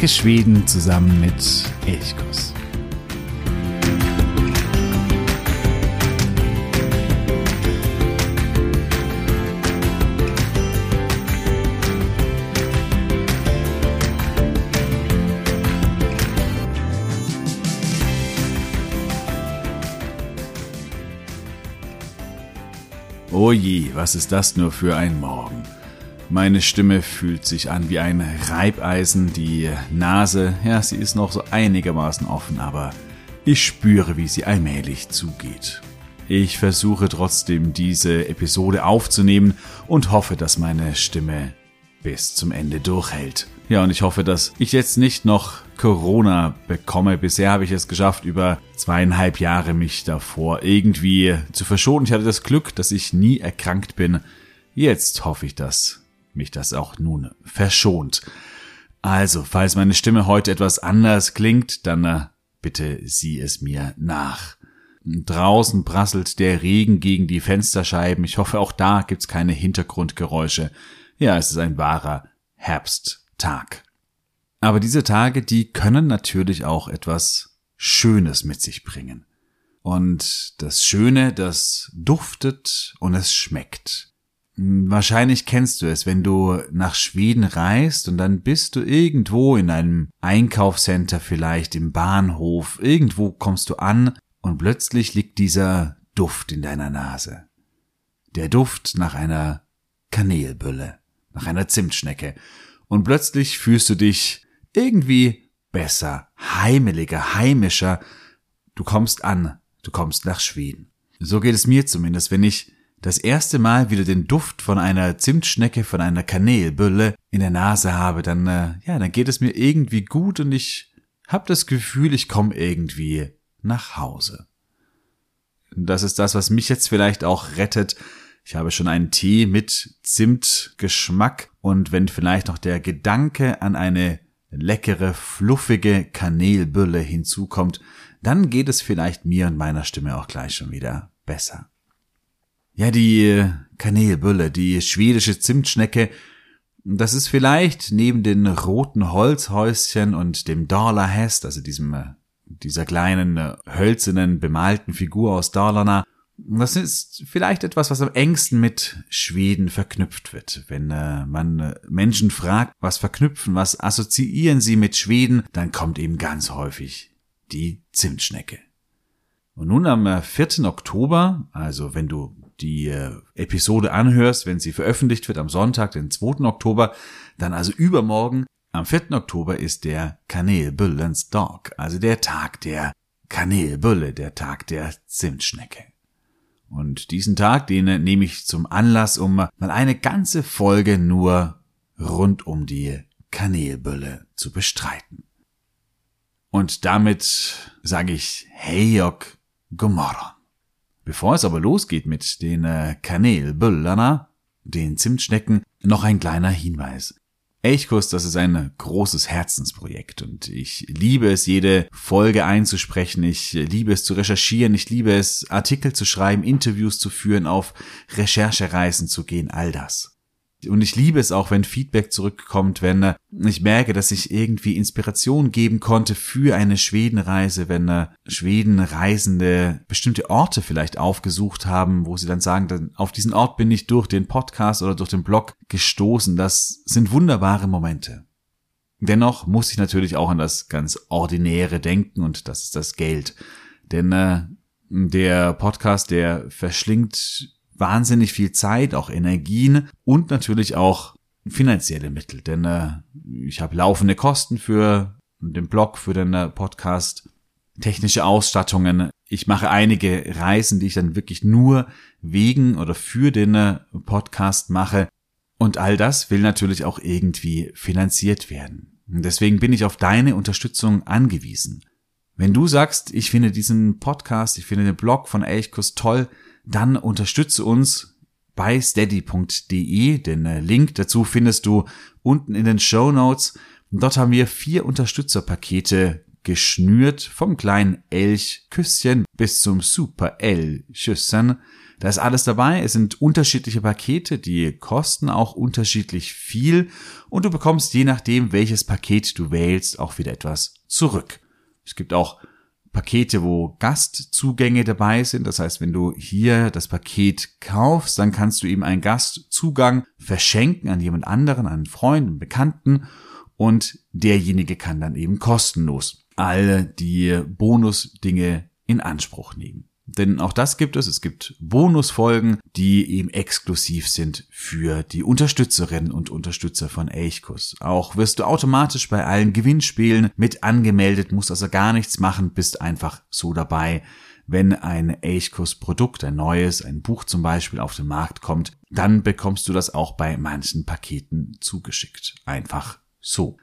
Entdecke Schweden zusammen mit Elchkuss. Oh je, was ist das nur für ein Morgen? Meine Stimme fühlt sich an wie ein Reibeisen, die Nase, ja, sie ist noch so einigermaßen offen, aber ich spüre, wie sie allmählich zugeht. Ich versuche trotzdem diese Episode aufzunehmen und hoffe, dass meine Stimme bis zum Ende durchhält. Ja, und ich hoffe, dass ich jetzt nicht noch Corona bekomme. Bisher habe ich es geschafft, über zweieinhalb Jahre mich davor irgendwie zu verschonen. Ich hatte das Glück, dass ich nie erkrankt bin. Jetzt hoffe ich, dass mich das auch nun verschont. Also, falls meine Stimme heute etwas anders klingt, dann äh, bitte sieh es mir nach. Draußen prasselt der Regen gegen die Fensterscheiben. Ich hoffe, auch da gibt's keine Hintergrundgeräusche. Ja, es ist ein wahrer Herbsttag. Aber diese Tage, die können natürlich auch etwas Schönes mit sich bringen. Und das Schöne, das duftet und es schmeckt. Wahrscheinlich kennst du es, wenn du nach Schweden reist und dann bist du irgendwo in einem Einkaufscenter, vielleicht im Bahnhof, irgendwo kommst du an und plötzlich liegt dieser Duft in deiner Nase. Der Duft nach einer Kanelbülle, nach einer Zimtschnecke. Und plötzlich fühlst du dich irgendwie besser, heimeliger, heimischer. Du kommst an, du kommst nach Schweden. So geht es mir zumindest, wenn ich das erste Mal wieder den Duft von einer Zimtschnecke, von einer Kanelbülle in der Nase habe, dann, äh, ja, dann geht es mir irgendwie gut und ich habe das Gefühl, ich komme irgendwie nach Hause. Das ist das, was mich jetzt vielleicht auch rettet. Ich habe schon einen Tee mit Zimtgeschmack und wenn vielleicht noch der Gedanke an eine leckere, fluffige Kanelbülle hinzukommt, dann geht es vielleicht mir und meiner Stimme auch gleich schon wieder besser. Ja, die äh, Kanelbülle, die schwedische Zimtschnecke, das ist vielleicht neben den roten Holzhäuschen und dem Dalarhest, also diesem, äh, dieser kleinen äh, hölzernen bemalten Figur aus Dalarna, das ist vielleicht etwas, was am engsten mit Schweden verknüpft wird. Wenn äh, man Menschen fragt, was verknüpfen, was assoziieren sie mit Schweden, dann kommt eben ganz häufig die Zimtschnecke. Und nun am 4. Oktober, also wenn du die äh, Episode anhörst, wenn sie veröffentlicht wird am Sonntag, den 2. Oktober, dann also übermorgen, am 4. Oktober ist der Kanelbullens Dog, also der Tag der Kanelbulle, der Tag der Zimtschnecke. Und diesen Tag, den nehme ich zum Anlass, um mal eine ganze Folge nur rund um die Kanelbulle zu bestreiten. Und damit sage ich Hey Jok, Gomorron. Bevor es aber losgeht mit den äh, Kanelbüllern, den Zimtschnecken, noch ein kleiner Hinweis. Elchkuss, das ist ein großes Herzensprojekt und ich liebe es, jede Folge einzusprechen. Ich liebe es zu recherchieren. Ich liebe es, Artikel zu schreiben, Interviews zu führen, auf Recherchereisen zu gehen, all das. Und ich liebe es auch, wenn Feedback zurückkommt, wenn äh, ich merke, dass ich irgendwie Inspiration geben konnte für eine Schwedenreise, wenn äh, Schwedenreisende bestimmte Orte vielleicht aufgesucht haben, wo sie dann sagen, dann auf diesen Ort bin ich durch den Podcast oder durch den Blog gestoßen. Das sind wunderbare Momente. Dennoch muss ich natürlich auch an das ganz Ordinäre denken und das ist das Geld. Denn äh, der Podcast, der verschlingt wahnsinnig viel Zeit, auch Energien und natürlich auch finanzielle Mittel. Denn äh, ich habe laufende Kosten für den Blog, für den äh, Podcast, technische Ausstattungen. Ich mache einige Reisen, die ich dann wirklich nur wegen oder für den äh, Podcast mache. Und all das will natürlich auch irgendwie finanziert werden. Deswegen bin ich auf deine Unterstützung angewiesen. Wenn du sagst, ich finde diesen Podcast, ich finde den Blog von Elchkus toll, dann unterstütze uns bei steady.de. Den äh, Link dazu findest du unten in den Show Notes. Dort haben wir vier Unterstützerpakete geschnürt, vom kleinen Elch Küsschen bis zum Super L. Da ist alles dabei. Es sind unterschiedliche Pakete, die kosten auch unterschiedlich viel und du bekommst je nachdem, welches Paket du wählst, auch wieder etwas zurück. Es gibt auch Pakete, wo Gastzugänge dabei sind. Das heißt, wenn du hier das Paket kaufst, dann kannst du ihm einen Gastzugang verschenken an jemand anderen, einen Freund, einen Bekannten und derjenige kann dann eben kostenlos alle die Bonusdinge in Anspruch nehmen. Denn auch das gibt es. Es gibt Bonusfolgen, die eben exklusiv sind für die Unterstützerinnen und Unterstützer von Elchkus. Auch wirst du automatisch bei allen Gewinnspielen mit angemeldet, musst also gar nichts machen, bist einfach so dabei. Wenn ein Elchkus Produkt, ein neues, ein Buch zum Beispiel auf den Markt kommt, dann bekommst du das auch bei manchen Paketen zugeschickt. Einfach so.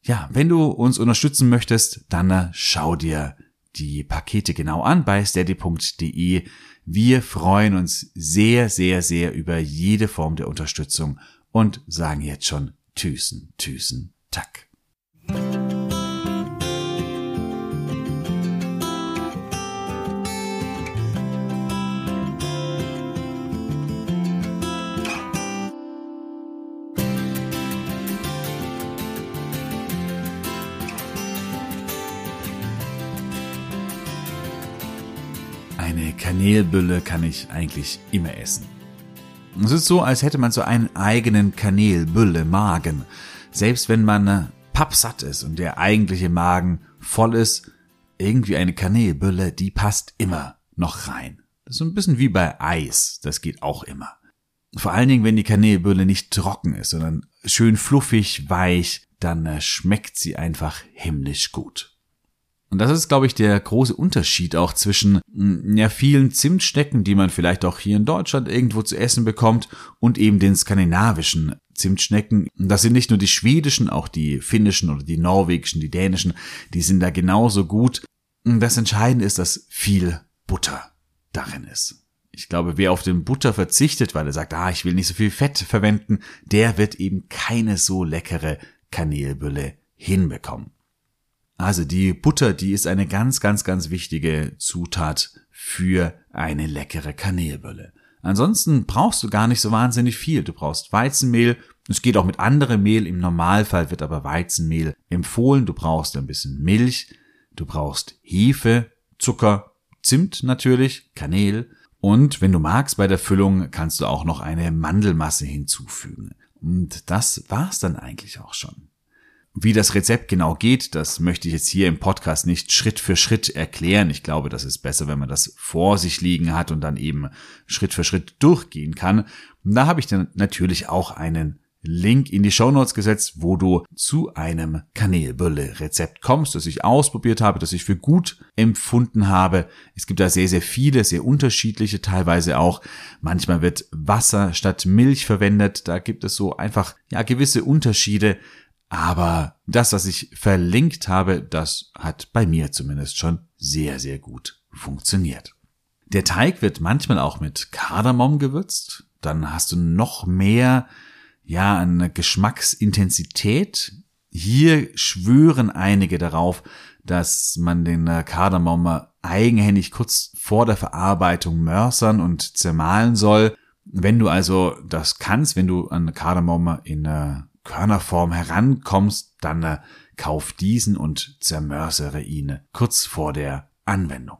Ja, wenn du uns unterstützen möchtest, dann schau dir die Pakete genau an bei steady.de. Wir freuen uns sehr, sehr, sehr über jede Form der Unterstützung und sagen jetzt schon Tüßen, Tüßen, Tack. Eine Kanelbülle kann ich eigentlich immer essen. Es ist so, als hätte man so einen eigenen Kanelbülle-Magen. Selbst wenn man äh, pappsatt ist und der eigentliche Magen voll ist, irgendwie eine Kanelbülle, die passt immer noch rein. Das ist so ein bisschen wie bei Eis, das geht auch immer. Vor allen Dingen, wenn die Kanelbülle nicht trocken ist, sondern schön fluffig, weich, dann äh, schmeckt sie einfach himmlisch gut. Und das ist, glaube ich, der große Unterschied auch zwischen mm, ja, vielen Zimtschnecken, die man vielleicht auch hier in Deutschland irgendwo zu essen bekommt, und eben den skandinavischen Zimtschnecken. Das sind nicht nur die schwedischen, auch die finnischen oder die norwegischen, die dänischen, die sind da genauso gut. Das Entscheidende ist, dass viel Butter darin ist. Ich glaube, wer auf den Butter verzichtet, weil er sagt, ah, ich will nicht so viel Fett verwenden, der wird eben keine so leckere Kanelbülle hinbekommen. Also die Butter, die ist eine ganz, ganz, ganz wichtige Zutat für eine leckere Kanelbülle. Ansonsten brauchst du gar nicht so wahnsinnig viel. Du brauchst Weizenmehl. Es geht auch mit anderem Mehl. Im Normalfall wird aber Weizenmehl empfohlen. Du brauchst ein bisschen Milch. Du brauchst Hefe, Zucker, Zimt natürlich, Kanel. Und wenn du magst, bei der Füllung kannst du auch noch eine Mandelmasse hinzufügen. Und das war's dann eigentlich auch schon. Wie das Rezept genau geht, das möchte ich jetzt hier im Podcast nicht Schritt für Schritt erklären. Ich glaube, das ist besser, wenn man das vor sich liegen hat und dann eben Schritt für Schritt durchgehen kann. Und da habe ich dann natürlich auch einen Link in die Show Notes gesetzt, wo du zu einem Kanelbülle-Rezept kommst, das ich ausprobiert habe, das ich für gut empfunden habe. Es gibt da sehr, sehr viele, sehr unterschiedliche, teilweise auch. Manchmal wird Wasser statt Milch verwendet. Da gibt es so einfach, ja, gewisse Unterschiede. Aber das, was ich verlinkt habe, das hat bei mir zumindest schon sehr, sehr gut funktioniert. Der Teig wird manchmal auch mit Kardamom gewürzt. Dann hast du noch mehr, ja, eine Geschmacksintensität. Hier schwören einige darauf, dass man den Kardamom eigenhändig kurz vor der Verarbeitung mörsern und zermahlen soll. Wenn du also das kannst, wenn du an Kardamom in äh, Körnerform herankommst, dann äh, kauf diesen und zermörsere ihn kurz vor der Anwendung.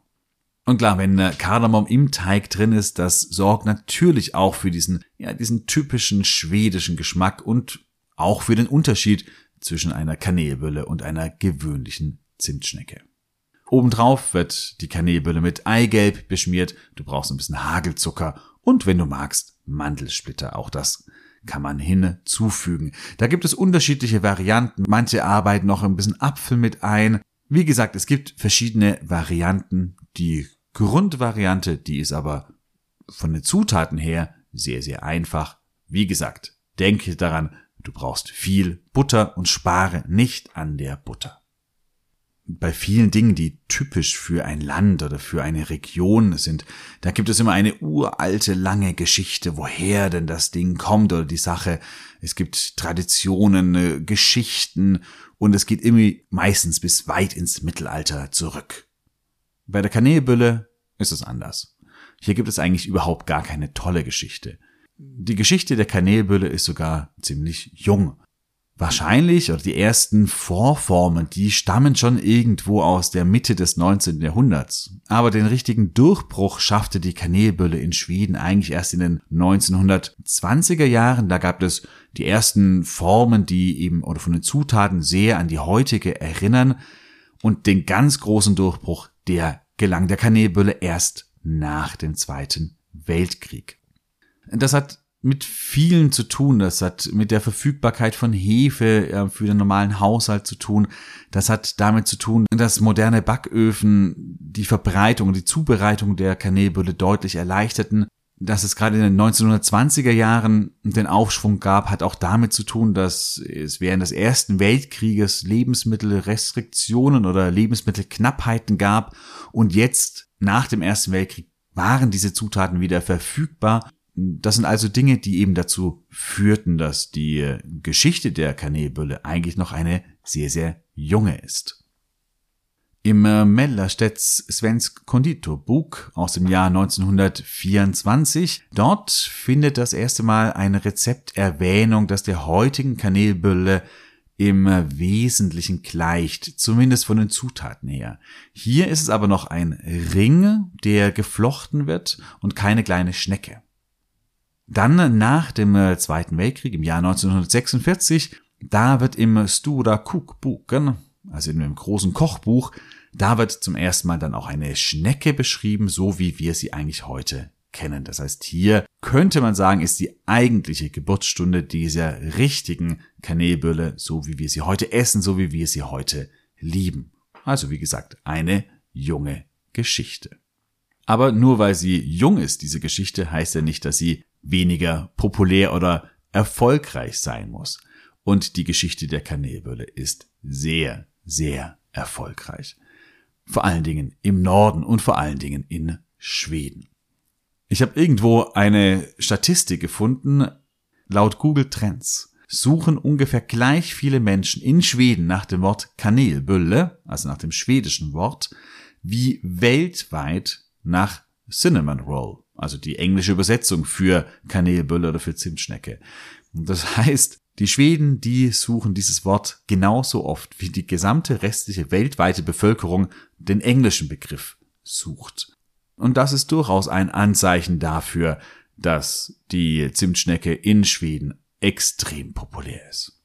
Und klar, wenn äh, Kardamom im Teig drin ist, das sorgt natürlich auch für diesen, ja, diesen typischen schwedischen Geschmack und auch für den Unterschied zwischen einer Kanelbülle und einer gewöhnlichen Zimtschnecke. Obendrauf wird die Kanelbülle mit Eigelb beschmiert, du brauchst ein bisschen Hagelzucker und wenn du magst, Mandelsplitter. Auch das kann man hinzufügen. Da gibt es unterschiedliche Varianten. Manche arbeiten noch ein bisschen Apfel mit ein. Wie gesagt, es gibt verschiedene Varianten. Die Grundvariante, die ist aber von den Zutaten her sehr, sehr einfach. Wie gesagt, denke daran, du brauchst viel Butter und spare nicht an der Butter bei vielen Dingen, die typisch für ein Land oder für eine Region sind, da gibt es immer eine uralte, lange Geschichte, woher denn das Ding kommt oder die Sache. Es gibt Traditionen, äh, Geschichten und es geht immer meistens bis weit ins Mittelalter zurück. Bei der Kanelbülle ist es anders. Hier gibt es eigentlich überhaupt gar keine tolle Geschichte. Die Geschichte der Kanälbülle ist sogar ziemlich jung. Wahrscheinlich, oder die ersten Vorformen, die stammen schon irgendwo aus der Mitte des 19. Jahrhunderts. Aber den richtigen Durchbruch schaffte die Kanälbülle in Schweden eigentlich erst in den 1920er Jahren. Da gab es die ersten Formen, die eben oder von den Zutaten sehr an die heutige erinnern. Und den ganz großen Durchbruch, der gelang der Kanälbülle erst nach dem Zweiten Weltkrieg. Das hat mit vielen zu tun. Das hat mit der Verfügbarkeit von Hefe äh, für den normalen Haushalt zu tun. Das hat damit zu tun, dass moderne Backöfen die Verbreitung, die Zubereitung der Kanälbulle deutlich erleichterten. Dass es gerade in den 1920er Jahren den Aufschwung gab, hat auch damit zu tun, dass es während des Ersten Weltkrieges Lebensmittelrestriktionen oder Lebensmittelknappheiten gab und jetzt nach dem Ersten Weltkrieg waren diese Zutaten wieder verfügbar das sind also Dinge, die eben dazu führten, dass die Geschichte der Kanälbülle eigentlich noch eine sehr, sehr junge ist. Im äh, Mellerstedts Svensk Konditorbuch aus dem Jahr 1924, dort findet das erste Mal ein Rezept Erwähnung, das der heutigen Kanälbülle im Wesentlichen gleicht, zumindest von den Zutaten her. Hier ist es aber noch ein Ring, der geflochten wird und keine kleine Schnecke. Dann nach dem äh, Zweiten Weltkrieg im Jahr 1946, da wird im Stura Cookboken, also in einem großen Kochbuch, da wird zum ersten Mal dann auch eine Schnecke beschrieben, so wie wir sie eigentlich heute kennen. Das heißt, hier könnte man sagen, ist die eigentliche Geburtsstunde dieser richtigen Kanälbülle, so wie wir sie heute essen, so wie wir sie heute lieben. Also wie gesagt, eine junge Geschichte. Aber nur weil sie jung ist, diese Geschichte, heißt ja nicht, dass sie weniger populär oder erfolgreich sein muss. Und die Geschichte der Kanälbülle ist sehr, sehr erfolgreich. Vor allen Dingen im Norden und vor allen Dingen in Schweden. Ich habe irgendwo eine Statistik gefunden. Laut Google Trends suchen ungefähr gleich viele Menschen in Schweden nach dem Wort Kanelbülle, also nach dem schwedischen Wort, wie weltweit nach Cinnamon Roll also die englische Übersetzung für Kanelbülle oder für Zimtschnecke. Und das heißt, die Schweden, die suchen dieses Wort genauso oft wie die gesamte restliche weltweite Bevölkerung den englischen Begriff sucht. Und das ist durchaus ein Anzeichen dafür, dass die Zimtschnecke in Schweden extrem populär ist.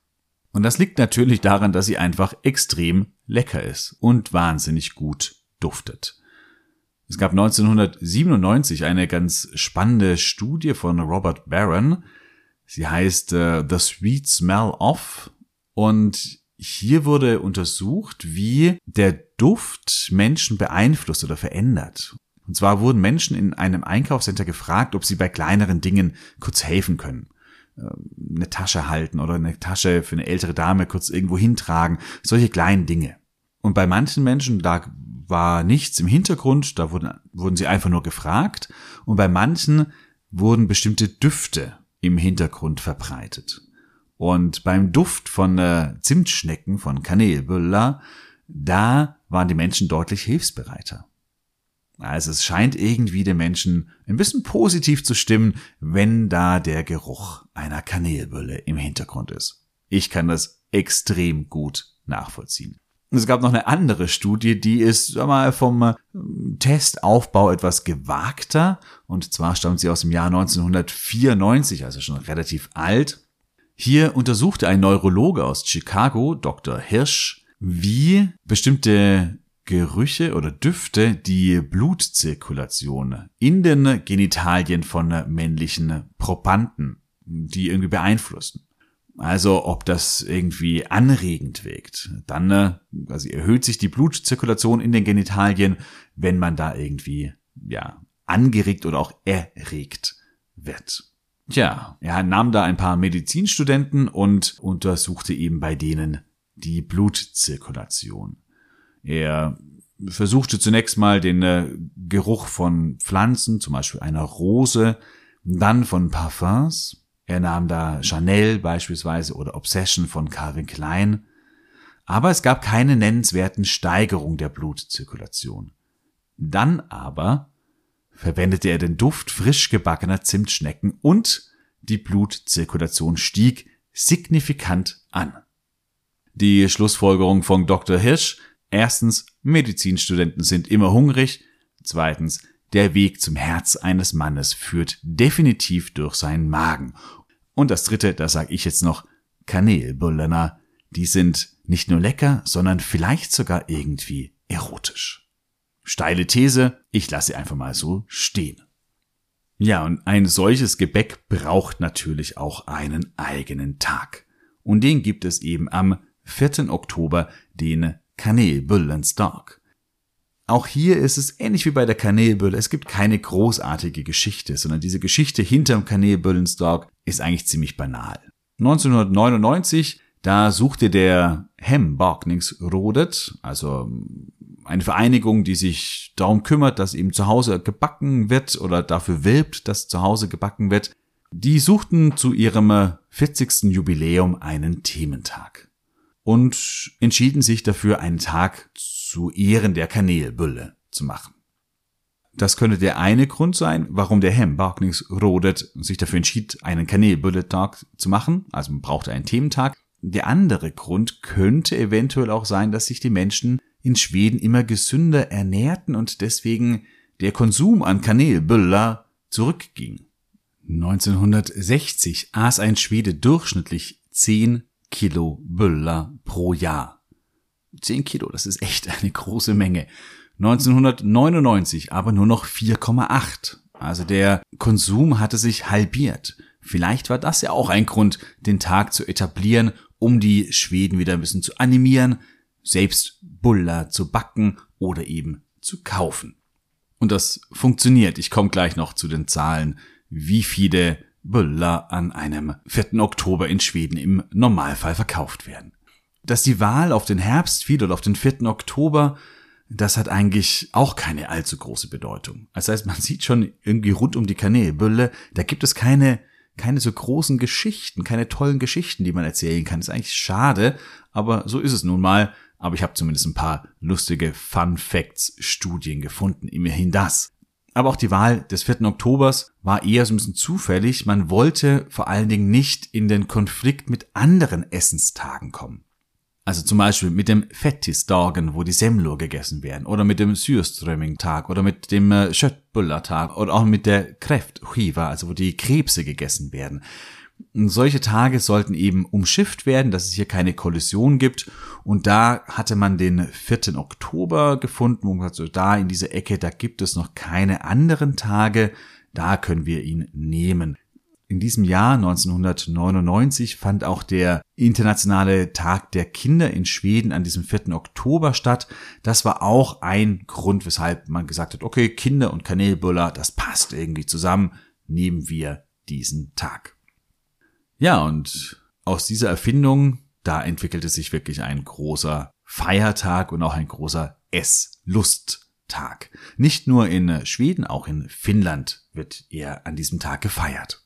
Und das liegt natürlich daran, dass sie einfach extrem lecker ist und wahnsinnig gut duftet. Es gab 1997 eine ganz spannende Studie von Robert Barron. Sie heißt uh, The Sweet Smell of und hier wurde untersucht, wie der Duft Menschen beeinflusst oder verändert. Und zwar wurden Menschen in einem Einkaufscenter gefragt, ob sie bei kleineren Dingen kurz helfen können. Ähm, eine Tasche halten oder eine Tasche für eine ältere Dame kurz irgendwo hintragen. Solche kleinen Dinge. Und bei manchen Menschen, da war nichts im Hintergrund, da wurden, wurden sie einfach nur gefragt und bei manchen wurden bestimmte Düfte im Hintergrund verbreitet. Und beim Duft von äh, Zimtschnecken, von Kanelbüller, da waren die Menschen deutlich hilfsbereiter. Also es scheint irgendwie den Menschen ein bisschen positiv zu stimmen, wenn da der Geruch einer Kanelbülle im Hintergrund ist. Ich kann das extrem gut nachvollziehen. Es gab noch eine andere Studie, die ist sag mal, vom äh, Testaufbau etwas gewagter. Und zwar stammt sie aus dem Jahr 1994, also schon relativ alt. Hier untersuchte ein Neurologe aus Chicago, Dr. Hirsch, wie bestimmte Gerüche oder Düfte die Blutzirkulation in den Genitalien von männlichen Probanden, die irgendwie beeinflussen. Also ob das irgendwie anregend wirkt. Dann äh, also erhöht sich die Blutzirkulation in den Genitalien, wenn man da irgendwie ja angeregt oder auch erregt wird. Tja, er nahm da ein paar Medizinstudenten und untersuchte eben bei denen die Blutzirkulation. Er versuchte zunächst mal den äh, Geruch von Pflanzen, zum Beispiel einer Rose, dann von Parfums, er nahm da Chanel beispielsweise oder Obsession von Calvin Klein. Aber es gab keine nennenswerten Steigerung der Blutzirkulation. Dann aber verwendete er den Duft frisch gebackener Zimtschnecken und die Blutzirkulation stieg signifikant an. Die Schlussfolgerung von Dr. Hirsch, erstens, Medizinstudenten sind immer hungrig, zweitens, der Weg zum Herz eines Mannes führt definitiv durch seinen Magen. Und das dritte, das sage ich jetzt noch, Kanelbullener, die sind nicht nur lecker, sondern vielleicht sogar irgendwie erotisch. Steile These, ich lasse sie einfach mal so stehen. Ja, und ein solches Gebäck braucht natürlich auch einen eigenen Tag. Und den gibt es eben am 4. Oktober, den Kanelbullenstag. Auch hier ist es ähnlich wie bei der Kanelbülle. Es gibt keine großartige Geschichte, sondern diese Geschichte hinterm Kanelbullenstag ist eigentlich ziemlich banal. 1999, da suchte der Hem Barkningsrodet, also eine Vereinigung, die sich darum kümmert, dass eben zu Hause gebacken wird oder dafür wirbt, dass zu Hause gebacken wird, die suchten zu ihrem 40. Jubiläum einen Thementag und entschieden sich dafür, einen Tag zu Ehren der Kanelbülle zu machen. Das könnte der eine Grund sein, warum der Hem Barkningsrodet sich dafür entschied, einen Kanelbülle-Tag zu machen. Also man brauchte einen Thementag. Der andere Grund könnte eventuell auch sein, dass sich die Menschen in Schweden immer gesünder ernährten und deswegen der Konsum an Kanelbüller zurückging. 1960 aß ein Schwede durchschnittlich 10 Kilo Böller pro Jahr. 10 Kilo, das ist echt eine große Menge. 1999 aber nur noch 4,8. Also der Konsum hatte sich halbiert. Vielleicht war das ja auch ein Grund, den Tag zu etablieren, um die Schweden wieder ein bisschen zu animieren, selbst Buller zu backen oder eben zu kaufen. Und das funktioniert. Ich komme gleich noch zu den Zahlen, wie viele Buller an einem 4. Oktober in Schweden im Normalfall verkauft werden. Dass die Wahl auf den Herbst fiel oder auf den 4. Oktober, das hat eigentlich auch keine allzu große Bedeutung. Das heißt, man sieht schon irgendwie rund um die Kanälbülle, da gibt es keine, keine so großen Geschichten, keine tollen Geschichten, die man erzählen kann. Das ist eigentlich schade, aber so ist es nun mal aber ich habe zumindest ein paar lustige Fun Facts Studien gefunden, immerhin das. Aber auch die Wahl des 4. Oktobers war eher so ein bisschen zufällig. Man wollte vor allen Dingen nicht in den Konflikt mit anderen Essenstagen kommen. Also zum Beispiel mit dem Fettisdagen, wo die Semlor gegessen werden, oder mit dem Syrströmming-Tag, oder mit dem äh, Schöttbuller-Tag, oder auch mit der Kräftchiva, also wo die Krebse gegessen werden. Solche Tage sollten eben umschifft werden, dass es hier keine Kollision gibt. Und da hatte man den 4. Oktober gefunden, wo man sagt, so da in dieser Ecke, da gibt es noch keine anderen Tage, da können wir ihn nehmen. In diesem Jahr 1999 fand auch der internationale Tag der Kinder in Schweden an diesem 4. Oktober statt. Das war auch ein Grund, weshalb man gesagt hat, okay, Kinder und Kanelbuller, das passt irgendwie zusammen, nehmen wir diesen Tag. Ja, und aus dieser Erfindung, da entwickelte sich wirklich ein großer Feiertag und auch ein großer Esslusttag. Nicht nur in Schweden, auch in Finnland wird er an diesem Tag gefeiert.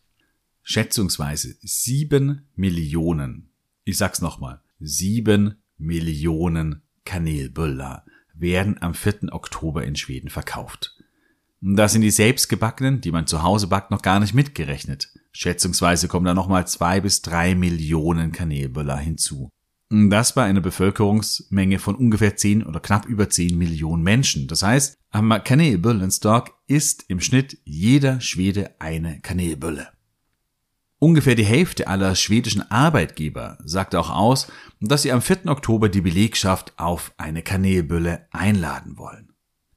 Schätzungsweise sieben Millionen, ich sag's nochmal, sieben Millionen Kanelböller werden am 4. Oktober in Schweden verkauft. Da sind die selbstgebackenen, die man zu Hause backt, noch gar nicht mitgerechnet. Schätzungsweise kommen da nochmal zwei bis drei Millionen Kanelböller hinzu. Das bei einer Bevölkerungsmenge von ungefähr zehn oder knapp über zehn Millionen Menschen. Das heißt, am Kanelbullenstock isst im Schnitt jeder Schwede eine Kanelbülle. Ungefähr die Hälfte aller schwedischen Arbeitgeber sagt auch aus, dass sie am 4. Oktober die Belegschaft auf eine Kanelbülle einladen wollen.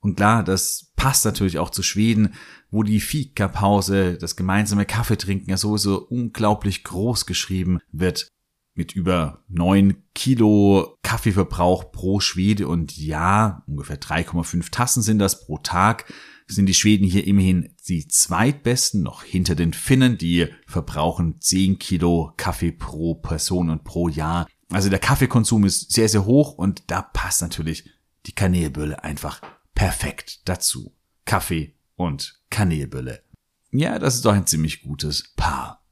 Und klar, das passt natürlich auch zu Schweden, wo die Fika-Pause, das gemeinsame Kaffeetrinken ja sowieso unglaublich groß geschrieben wird. Mit über neun Kilo Kaffeeverbrauch pro Schwede und ja, ungefähr 3,5 Tassen sind das pro Tag, sind die Schweden hier immerhin die zweitbesten, noch hinter den Finnen, die verbrauchen 10 Kilo Kaffee pro Person und pro Jahr. Also der Kaffeekonsum ist sehr, sehr hoch und da passt natürlich die Kanälbülle einfach perfekt dazu. Kaffee und Kanelbülle. Ja, das ist doch ein ziemlich gutes Paar.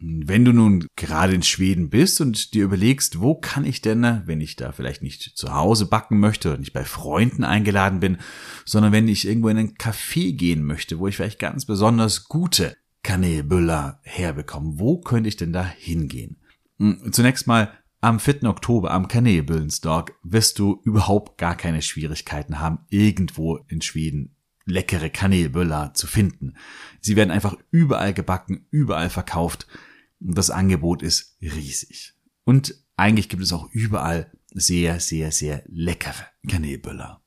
Wenn du nun gerade in Schweden bist und dir überlegst, wo kann ich denn, wenn ich da vielleicht nicht zu Hause backen möchte oder nicht bei Freunden eingeladen bin, sondern wenn ich irgendwo in einen Café gehen möchte, wo ich vielleicht ganz besonders gute Kanelbüller herbekomme, wo könnte ich denn da hingehen? Hm, zunächst mal am 4. Oktober am Kanelbüllensdorf wirst du überhaupt gar keine Schwierigkeiten haben, irgendwo in Schweden leckere Kanelböller zu finden. Sie werden einfach überall gebacken, überall verkauft. Das Angebot ist riesig. Und eigentlich gibt es auch überall sehr, sehr, sehr leckere Kanelböller.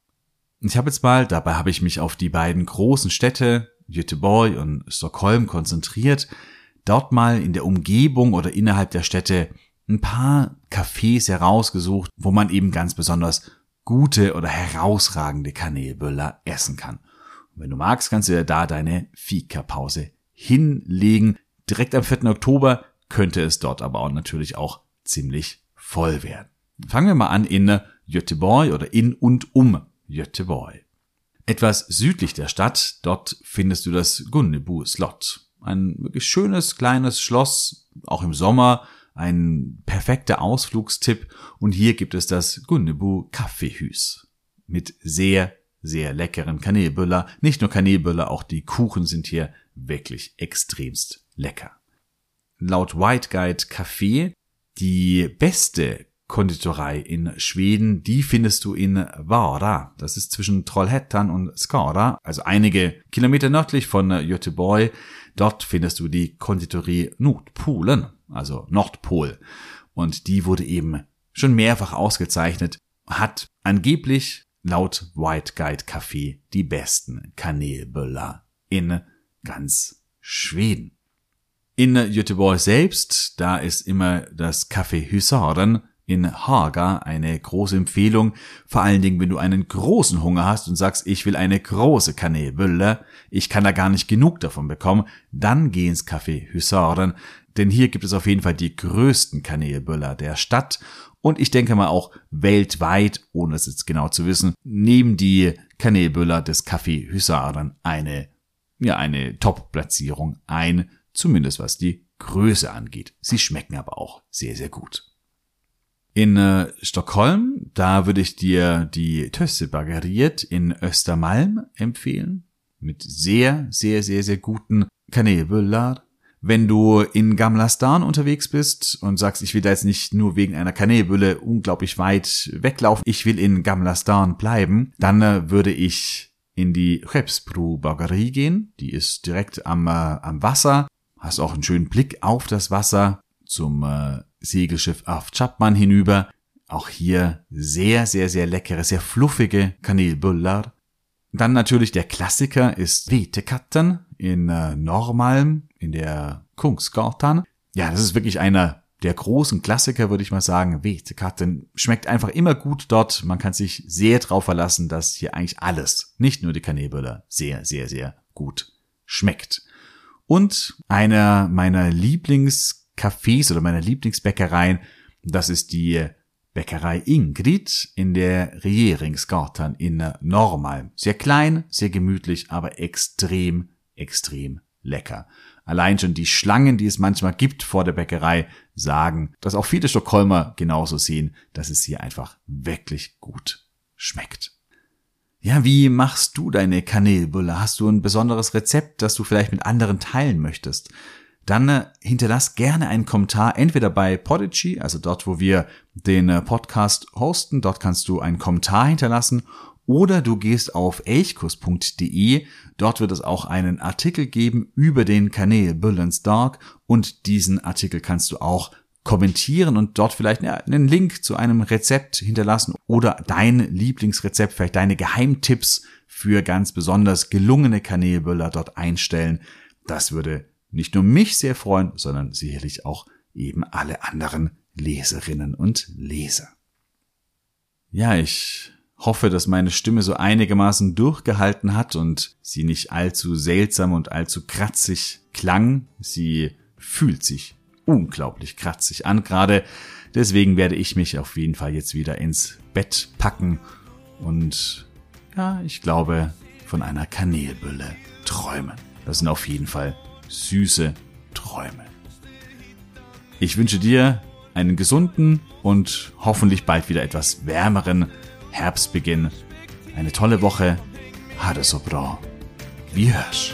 Ich habe jetzt mal, dabei habe ich mich auf die beiden großen Städte, Göteborg und Stockholm konzentriert, dort mal in der Umgebung oder innerhalb der Städte ein paar Cafés herausgesucht, wo man eben ganz besonders gute oder herausragende Kanelböller essen kann. Und wenn du magst, kannst du ja da deine Fika-Pause hinlegen. Direkt am 4. Oktober könnte es dort aber auch natürlich auch ziemlich voll werden. Fangen wir mal an in Göteborg oder in und um Göteborg. Etwas südlich der Stadt, dort findest du das Gunnebu Slot. Ein wirklich schönes kleines Schloss, auch im Sommer, ein perfekter Ausflugstipp und hier gibt es das Gunnebu Kaffeehüs mit sehr sehr leckeren Kanelbüller. Nicht nur Kanelbüller, auch die Kuchen sind hier wirklich extremst lecker. Laut White Guide Café die beste Konditorei in Schweden, die findest du in Vara. Das ist zwischen Trollhättan und Skara, also einige Kilometer nördlich von Göteborg. Dort findest du die Konditorie Nordpolen, also Nordpol. Und die wurde eben schon mehrfach ausgezeichnet, hat angeblich laut White Guide Café die besten Kanelböller in ganz Schweden. In Göteborg selbst, da ist immer das Café Husaren in Haga eine große Empfehlung, vor allen Dingen, wenn du einen großen Hunger hast und sagst, ich will eine große Kanelbülle, ich kann da gar nicht genug davon bekommen, dann geh ins Café Husaren, denn hier gibt es auf jeden Fall die größten Kanelbüller der Stadt und ich denke mal auch weltweit, ohne es jetzt genau zu wissen, nehmen die Kanelbüller des Café Husaren eine, ja, eine Top-Platzierung ein, zumindest was die Größe angeht. Sie schmecken aber auch sehr, sehr gut. In äh, Stockholm, da würde ich dir die Tösse Bageriert in Östermalm empfehlen. Mit sehr, sehr, sehr, sehr guten Kanelbullar. Wenn du in Gamlastan unterwegs bist und sagst, ich will da jetzt nicht nur wegen einer Kanelbülle unglaublich weit weglaufen, ich will in Gamlastan bleiben, dann äh, würde ich in die Chepsbru Baggerie gehen. Die ist direkt am, äh, am Wasser. Hast auch einen schönen Blick auf das Wasser zum äh, Segelschiff auf Chapman hinüber. Auch hier sehr, sehr, sehr leckere, sehr fluffige Kanelbullar. Dann natürlich der Klassiker ist Vetekatten in äh, Normalm in der Kungsgatan. Ja, das ist wirklich einer der großen Klassiker, würde ich mal sagen. Vetekatten schmeckt einfach immer gut dort. Man kann sich sehr drauf verlassen, dass hier eigentlich alles, nicht nur die Kanelböller, sehr, sehr, sehr gut schmeckt. Und einer meiner Lieblingscafés oder meiner Lieblingsbäckereien, das ist die Bäckerei Ingrid in der Regeringsgatan in Normal. Sehr klein, sehr gemütlich, aber extrem, extrem lecker. Allein schon die Schlangen, die es manchmal gibt vor der Bäckerei, sagen, dass auch viele Stockholmer genauso sehen, dass es hier einfach wirklich gut schmeckt. Ja, wie machst du deine Kanelbulle? Hast du ein besonderes Rezept, das du vielleicht mit anderen teilen möchtest? Dann äh, hinterlass gerne einen Kommentar, entweder bei Podigy, also dort, wo wir den äh, Podcast hosten, dort kannst du einen Kommentar hinterlassen, oder du gehst auf elchkurs.de, dort wird es auch einen Artikel geben über den Kanal Bullens Dark. Und diesen Artikel kannst du auch kommentieren und dort vielleicht einen Link zu einem Rezept hinterlassen oder dein Lieblingsrezept, vielleicht deine Geheimtipps für ganz besonders gelungene Kanälböller dort einstellen. Das würde nicht nur mich sehr freuen, sondern sicherlich auch eben alle anderen Leserinnen und Leser. Ja, ich hoffe, dass meine Stimme so einigermaßen durchgehalten hat und sie nicht allzu seltsam und allzu kratzig klang. Sie fühlt sich unglaublich kratzig an gerade. Deswegen werde ich mich auf jeden Fall jetzt wieder ins Bett packen und ja, ich glaube, von einer Kanelbülle träumen. Das sind auf jeden Fall süße Träume. Ich wünsche dir einen gesunden und hoffentlich bald wieder etwas wärmeren Herbstbeginn. Eine tolle Woche. Ha det så bra. Vi hörs.